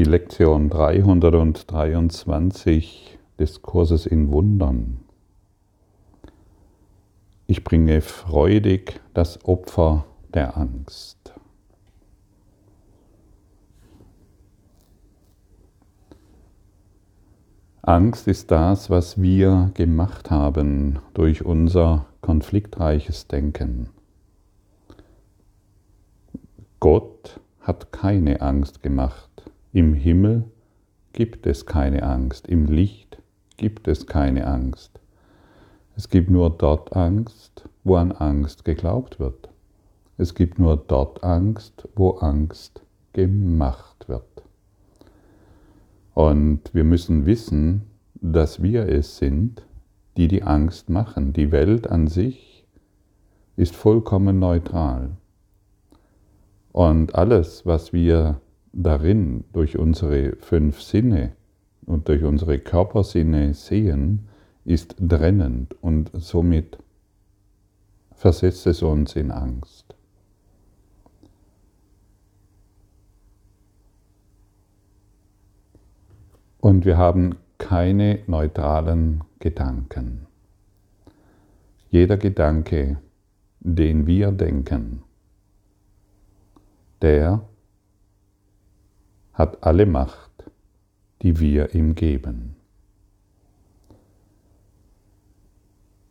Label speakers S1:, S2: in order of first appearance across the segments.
S1: die Lektion 323 des Kurses in Wundern. Ich bringe freudig das Opfer der Angst. Angst ist das, was wir gemacht haben durch unser konfliktreiches Denken. Gott hat keine Angst gemacht. Im Himmel gibt es keine Angst, im Licht gibt es keine Angst. Es gibt nur dort Angst, wo an Angst geglaubt wird. Es gibt nur dort Angst, wo Angst gemacht wird. Und wir müssen wissen, dass wir es sind, die die Angst machen. Die Welt an sich ist vollkommen neutral. Und alles, was wir darin durch unsere fünf Sinne und durch unsere Körpersinne sehen, ist trennend und somit versetzt es uns in Angst. Und wir haben keine neutralen Gedanken. Jeder Gedanke, den wir denken, der hat alle Macht, die wir ihm geben.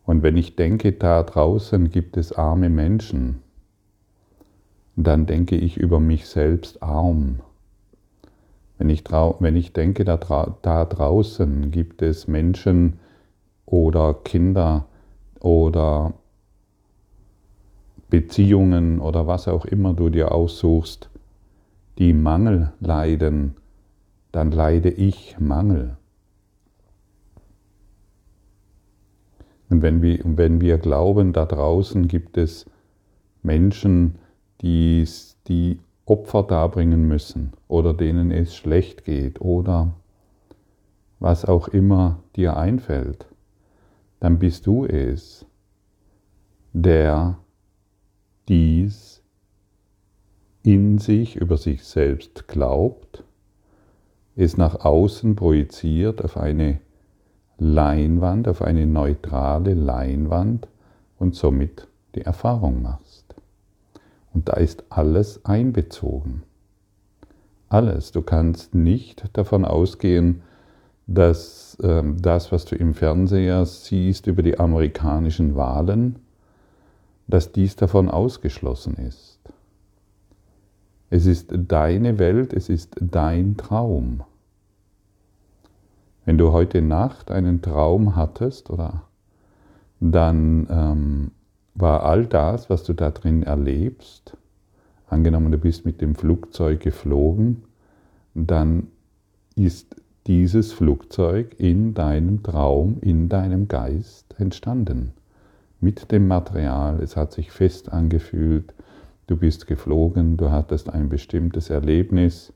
S1: Und wenn ich denke, da draußen gibt es arme Menschen, dann denke ich über mich selbst arm. Wenn ich, wenn ich denke, da, da draußen gibt es Menschen oder Kinder oder Beziehungen oder was auch immer du dir aussuchst, die Mangel leiden, dann leide ich Mangel. Und wenn wir, wenn wir glauben, da draußen gibt es Menschen, die, die Opfer darbringen müssen oder denen es schlecht geht oder was auch immer dir einfällt, dann bist du es, der dies in sich über sich selbst glaubt, es nach außen projiziert auf eine Leinwand, auf eine neutrale Leinwand und somit die Erfahrung machst. Und da ist alles einbezogen. Alles. Du kannst nicht davon ausgehen, dass äh, das, was du im Fernseher siehst über die amerikanischen Wahlen, dass dies davon ausgeschlossen ist. Es ist deine Welt, es ist dein Traum. Wenn du heute Nacht einen Traum hattest, oder dann ähm, war all das, was du da drin erlebst, angenommen du bist mit dem Flugzeug geflogen, dann ist dieses Flugzeug in deinem Traum, in deinem Geist entstanden. Mit dem Material, es hat sich fest angefühlt, Du bist geflogen, du hattest ein bestimmtes Erlebnis,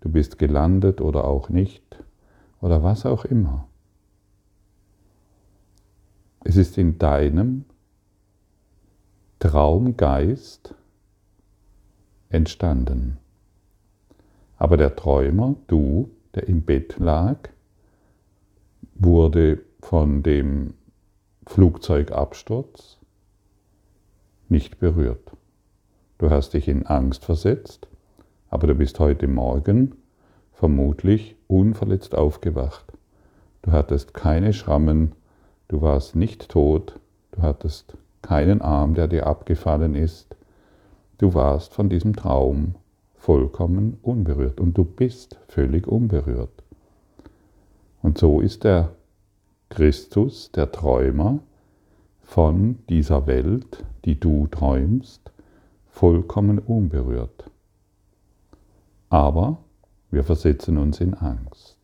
S1: du bist gelandet oder auch nicht oder was auch immer. Es ist in deinem Traumgeist entstanden. Aber der Träumer, du, der im Bett lag, wurde von dem Flugzeugabsturz nicht berührt. Du hast dich in Angst versetzt, aber du bist heute Morgen vermutlich unverletzt aufgewacht. Du hattest keine Schrammen, du warst nicht tot, du hattest keinen Arm, der dir abgefallen ist. Du warst von diesem Traum vollkommen unberührt und du bist völlig unberührt. Und so ist der Christus, der Träumer von dieser Welt, die du träumst, vollkommen unberührt. Aber wir versetzen uns in Angst.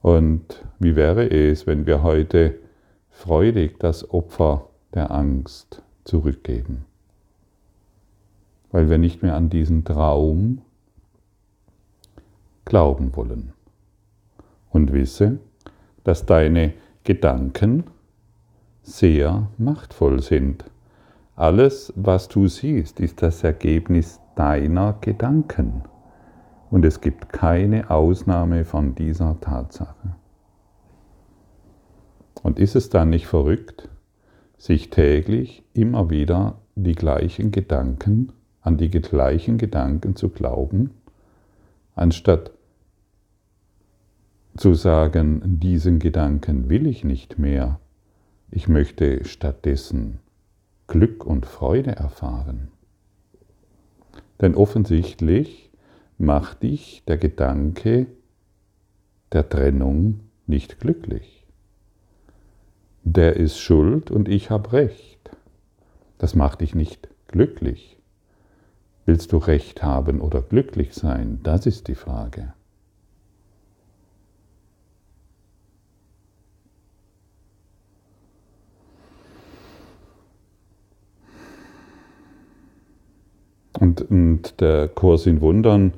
S1: Und wie wäre es, wenn wir heute freudig das Opfer der Angst zurückgeben? Weil wir nicht mehr an diesen Traum glauben wollen. Und wisse, dass deine Gedanken sehr machtvoll sind. Alles, was du siehst, ist das Ergebnis deiner Gedanken. Und es gibt keine Ausnahme von dieser Tatsache. Und ist es dann nicht verrückt, sich täglich immer wieder die gleichen Gedanken, an die gleichen Gedanken zu glauben, anstatt zu sagen, diesen Gedanken will ich nicht mehr, ich möchte stattdessen Glück und Freude erfahren. Denn offensichtlich macht dich der Gedanke der Trennung nicht glücklich. Der ist schuld und ich habe recht. Das macht dich nicht glücklich. Willst du recht haben oder glücklich sein? Das ist die Frage. Und, und der Kurs in Wundern,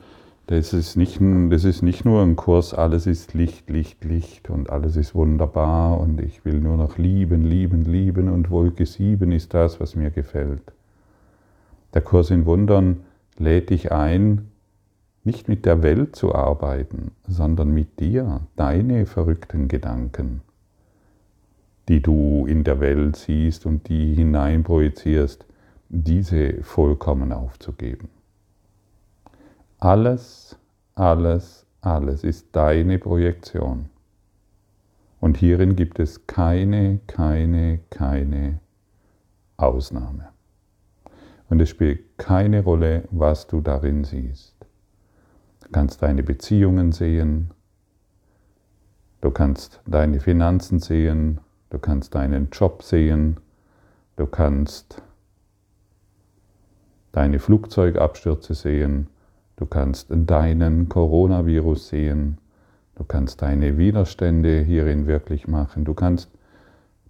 S1: das ist, nicht, das ist nicht nur ein Kurs, alles ist Licht, Licht, Licht und alles ist wunderbar und ich will nur noch lieben, lieben, lieben und Wolke 7 ist das, was mir gefällt. Der Kurs in Wundern lädt dich ein, nicht mit der Welt zu arbeiten, sondern mit dir, deine verrückten Gedanken, die du in der Welt siehst und die hineinprojizierst, diese vollkommen aufzugeben. Alles, alles, alles ist deine Projektion. Und hierin gibt es keine, keine, keine Ausnahme. Und es spielt keine Rolle, was du darin siehst. Du kannst deine Beziehungen sehen, du kannst deine Finanzen sehen, du kannst deinen Job sehen, du kannst deine Flugzeugabstürze sehen, du kannst deinen Coronavirus sehen, du kannst deine Widerstände hierin wirklich machen, du kannst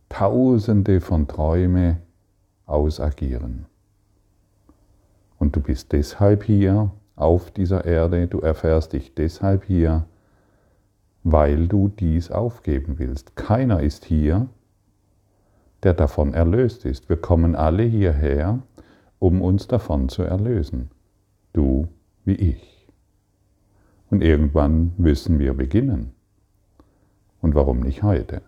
S1: tausende von Träume ausagieren. Und du bist deshalb hier auf dieser Erde, du erfährst dich deshalb hier, weil du dies aufgeben willst. Keiner ist hier, der davon erlöst ist. Wir kommen alle hierher, um uns davon zu erlösen. Du wie ich. Und irgendwann müssen wir beginnen. Und warum nicht heute?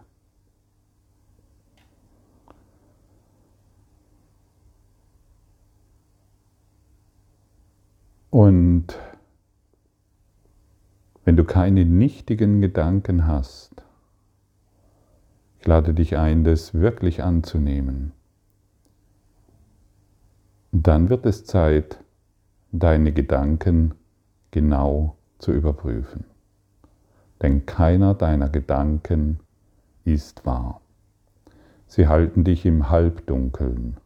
S1: Und wenn du keine nichtigen Gedanken hast, ich lade dich ein, das wirklich anzunehmen dann wird es Zeit, deine Gedanken genau zu überprüfen. Denn keiner deiner Gedanken ist wahr. Sie halten dich im Halbdunkeln.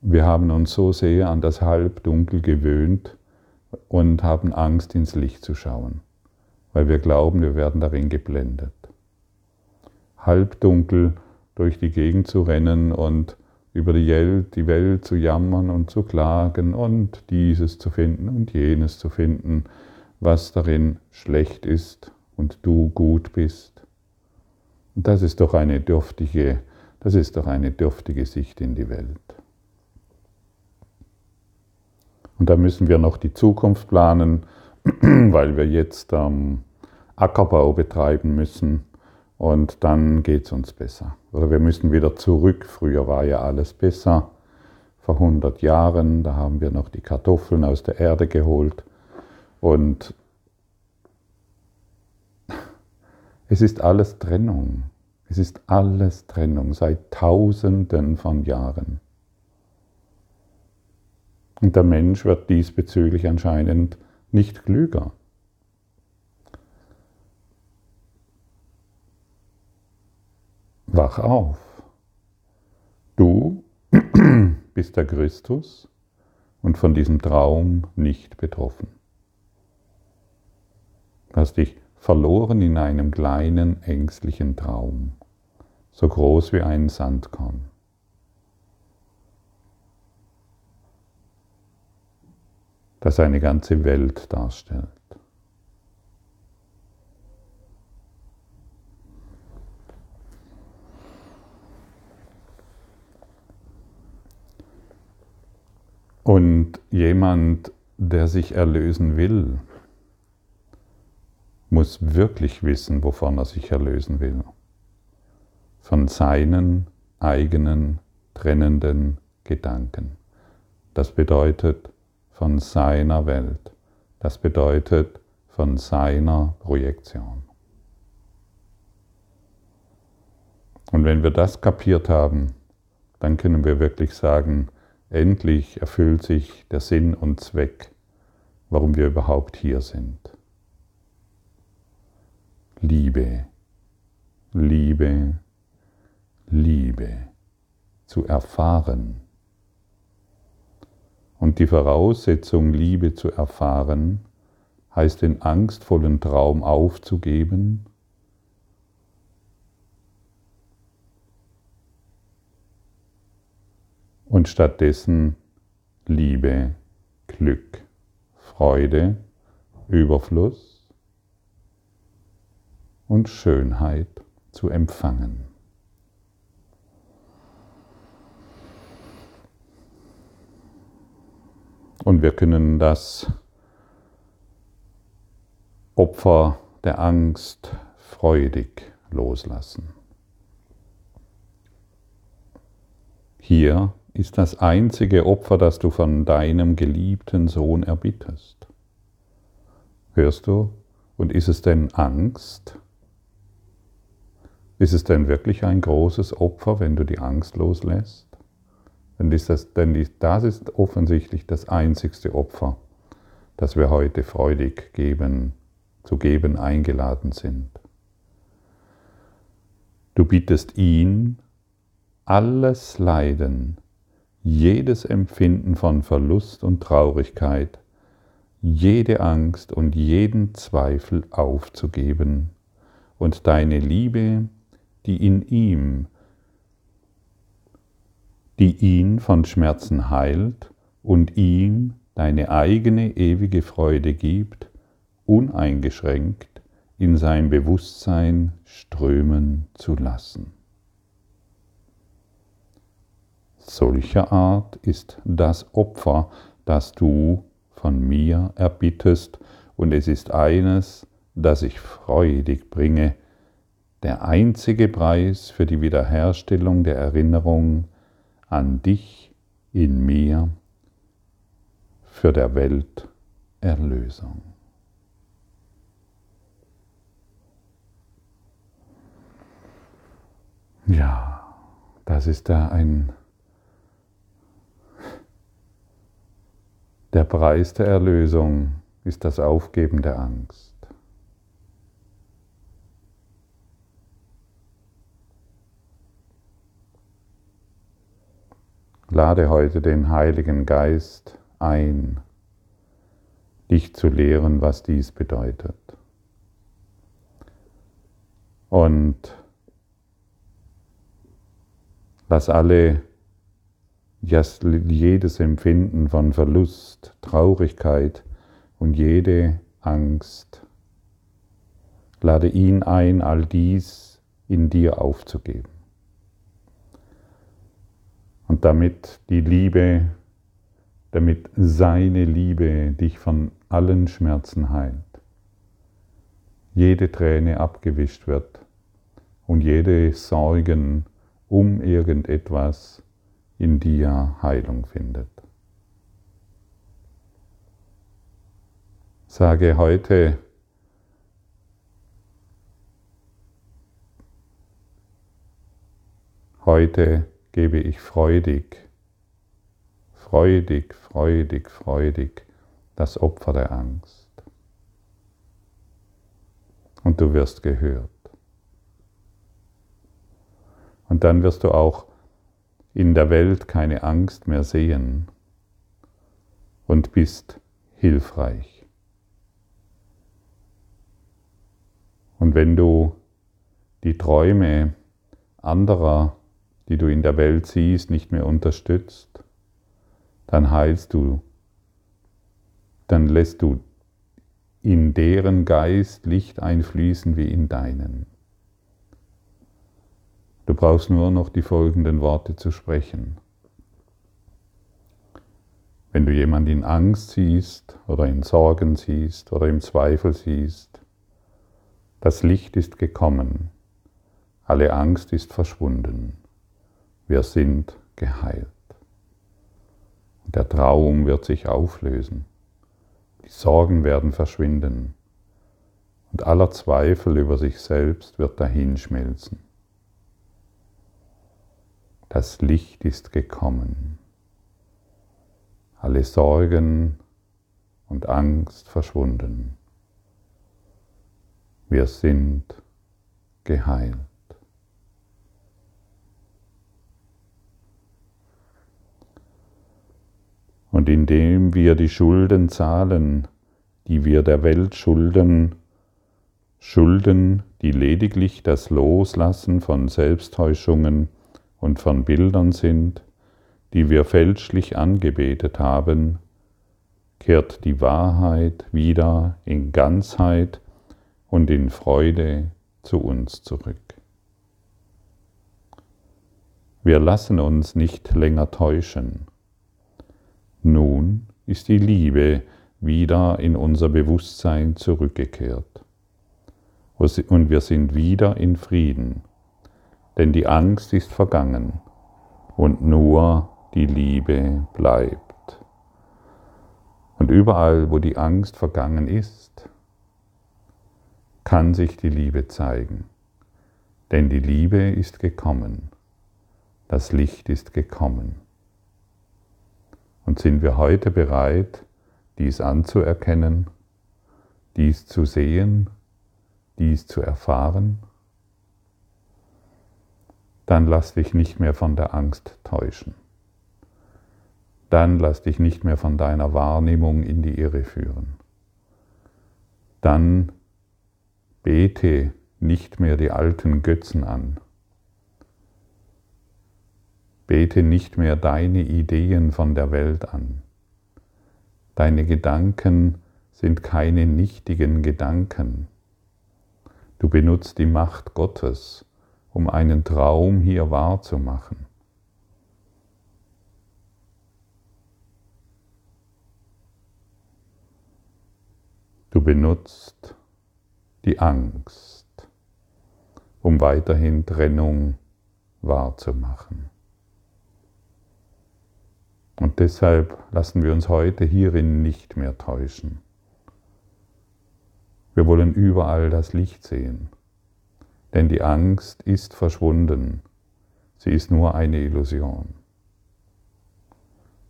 S1: Wir haben uns so sehr an das Halbdunkel gewöhnt und haben Angst, ins Licht zu schauen, weil wir glauben, wir werden darin geblendet. Halbdunkel durch die Gegend zu rennen und über die Welt, zu jammern und zu klagen und dieses zu finden und jenes zu finden, was darin schlecht ist und du gut bist. Und das ist doch eine dürftige, das ist doch eine dürftige Sicht in die Welt. Und da müssen wir noch die Zukunft planen, weil wir jetzt ähm, Ackerbau betreiben müssen und dann geht es uns besser. Oder wir müssen wieder zurück. Früher war ja alles besser. Vor 100 Jahren, da haben wir noch die Kartoffeln aus der Erde geholt. Und es ist alles Trennung. Es ist alles Trennung seit Tausenden von Jahren. Und der Mensch wird diesbezüglich anscheinend nicht klüger. Wach auf. Du bist der Christus und von diesem Traum nicht betroffen. Du hast dich verloren in einem kleinen ängstlichen Traum, so groß wie ein Sandkorn. das eine ganze Welt darstellt. Und jemand, der sich erlösen will, muss wirklich wissen, wovon er sich erlösen will. Von seinen eigenen trennenden Gedanken. Das bedeutet von seiner Welt. Das bedeutet von seiner Projektion. Und wenn wir das kapiert haben, dann können wir wirklich sagen, endlich erfüllt sich der Sinn und Zweck, warum wir überhaupt hier sind. Liebe, Liebe, Liebe zu erfahren. Und die Voraussetzung, Liebe zu erfahren, heißt den angstvollen Traum aufzugeben und stattdessen Liebe, Glück, Freude, Überfluss und Schönheit zu empfangen. Und wir können das Opfer der Angst freudig loslassen. Hier ist das einzige Opfer, das du von deinem geliebten Sohn erbittest. Hörst du? Und ist es denn Angst? Ist es denn wirklich ein großes Opfer, wenn du die Angst loslässt? Denn das, denn das ist offensichtlich das einzigste Opfer, das wir heute freudig geben, zu geben eingeladen sind. Du bittest ihn, alles Leiden, jedes Empfinden von Verlust und Traurigkeit, jede Angst und jeden Zweifel aufzugeben und deine Liebe, die in ihm, die ihn von Schmerzen heilt und ihm deine eigene ewige Freude gibt, uneingeschränkt in sein Bewusstsein strömen zu lassen. Solcher Art ist das Opfer, das du von mir erbittest, und es ist eines, das ich freudig bringe, der einzige Preis für die Wiederherstellung der Erinnerung an dich in mir, für der Welt Erlösung. Ja, das ist da ein Der Preis der Erlösung ist das Aufgeben der Angst. Lade heute den Heiligen Geist ein, dich zu lehren, was dies bedeutet. Und lass alle jedes Empfinden von Verlust, Traurigkeit und jede Angst. Lade ihn ein, all dies in dir aufzugeben. Und damit die Liebe, damit seine Liebe dich von allen Schmerzen heilt, jede Träne abgewischt wird und jede Sorgen um irgendetwas in dir Heilung findet. Sage heute, heute gebe ich freudig, freudig, freudig, freudig das Opfer der Angst. Und du wirst gehört. Und dann wirst du auch in der Welt keine Angst mehr sehen und bist hilfreich. Und wenn du die Träume anderer, die du in der Welt siehst, nicht mehr unterstützt, dann heilst du, dann lässt du in deren Geist Licht einfließen wie in deinen. Du brauchst nur noch die folgenden Worte zu sprechen. Wenn du jemanden in Angst siehst oder in Sorgen siehst oder im Zweifel siehst, das Licht ist gekommen, alle Angst ist verschwunden, wir sind geheilt. Der Traum wird sich auflösen, die Sorgen werden verschwinden und aller Zweifel über sich selbst wird dahinschmelzen. Das Licht ist gekommen. Alle Sorgen und Angst verschwunden. Wir sind geheilt. Und indem wir die Schulden zahlen, die wir der Welt schulden, Schulden, die lediglich das Loslassen von Selbsttäuschungen und von Bildern sind, die wir fälschlich angebetet haben, kehrt die Wahrheit wieder in Ganzheit und in Freude zu uns zurück. Wir lassen uns nicht länger täuschen. Nun ist die Liebe wieder in unser Bewusstsein zurückgekehrt und wir sind wieder in Frieden, denn die Angst ist vergangen und nur die Liebe bleibt. Und überall, wo die Angst vergangen ist, kann sich die Liebe zeigen, denn die Liebe ist gekommen, das Licht ist gekommen. Und sind wir heute bereit, dies anzuerkennen, dies zu sehen dies zu erfahren, dann lass dich nicht mehr von der Angst täuschen. Dann lass dich nicht mehr von deiner Wahrnehmung in die Irre führen. Dann bete nicht mehr die alten Götzen an. Bete nicht mehr deine Ideen von der Welt an. Deine Gedanken sind keine nichtigen Gedanken. Du benutzt die Macht Gottes, um einen Traum hier wahrzumachen. Du benutzt die Angst, um weiterhin Trennung wahrzumachen. Und deshalb lassen wir uns heute hierin nicht mehr täuschen. Wir wollen überall das Licht sehen, denn die Angst ist verschwunden, sie ist nur eine Illusion.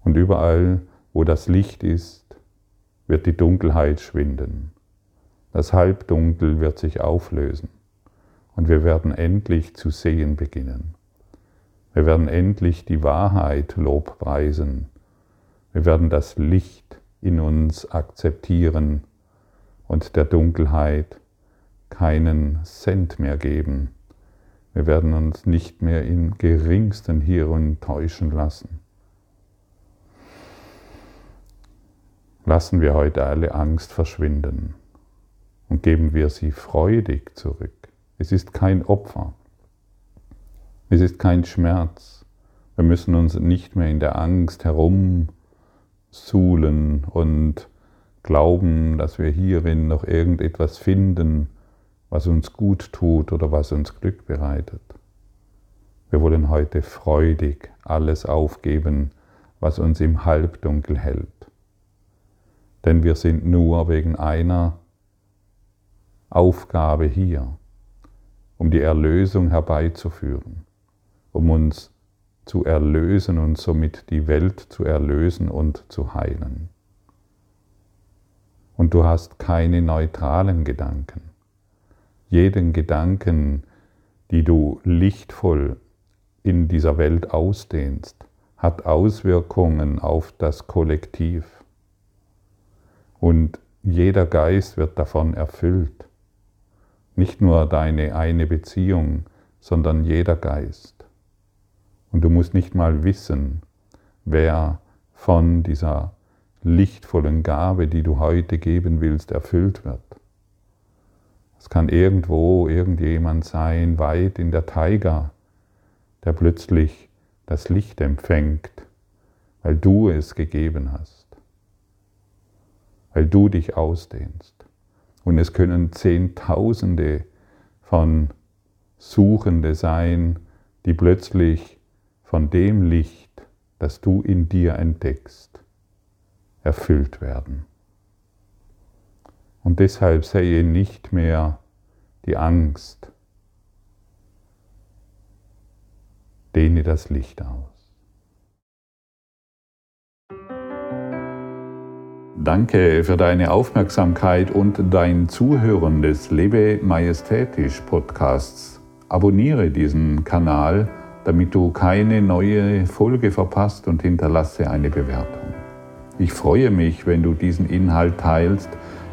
S1: Und überall, wo das Licht ist, wird die Dunkelheit schwinden. Das Halbdunkel wird sich auflösen und wir werden endlich zu sehen beginnen. Wir werden endlich die Wahrheit lobpreisen. Wir werden das Licht in uns akzeptieren und der Dunkelheit keinen Cent mehr geben. Wir werden uns nicht mehr im geringsten hierin täuschen lassen. Lassen wir heute alle Angst verschwinden und geben wir sie freudig zurück. Es ist kein Opfer. Es ist kein Schmerz. Wir müssen uns nicht mehr in der Angst herumsuhlen und glauben, dass wir hierin noch irgendetwas finden, was uns gut tut oder was uns Glück bereitet. Wir wollen heute freudig alles aufgeben, was uns im Halbdunkel hält. Denn wir sind nur wegen einer Aufgabe hier, um die Erlösung herbeizuführen, um uns zu erlösen und somit die Welt zu erlösen und zu heilen und du hast keine neutralen Gedanken. Jeden Gedanken, die du lichtvoll in dieser Welt ausdehnst, hat Auswirkungen auf das Kollektiv. Und jeder Geist wird davon erfüllt. Nicht nur deine eine Beziehung, sondern jeder Geist. Und du musst nicht mal wissen, wer von dieser lichtvollen Gabe, die du heute geben willst, erfüllt wird. Es kann irgendwo irgendjemand sein, weit in der Taiga, der plötzlich das Licht empfängt weil du es gegeben hast, weil du dich ausdehnst. Und es können Zehntausende von Suchende sein, die plötzlich von dem Licht, das du in dir entdeckst, erfüllt werden. Und deshalb sehe nicht mehr die Angst, dehne das Licht aus. Danke für deine Aufmerksamkeit und dein Zuhören des Lebe Majestätisch Podcasts. Abonniere diesen Kanal, damit du keine neue Folge verpasst und hinterlasse eine Bewertung. Ich freue mich, wenn du diesen Inhalt teilst,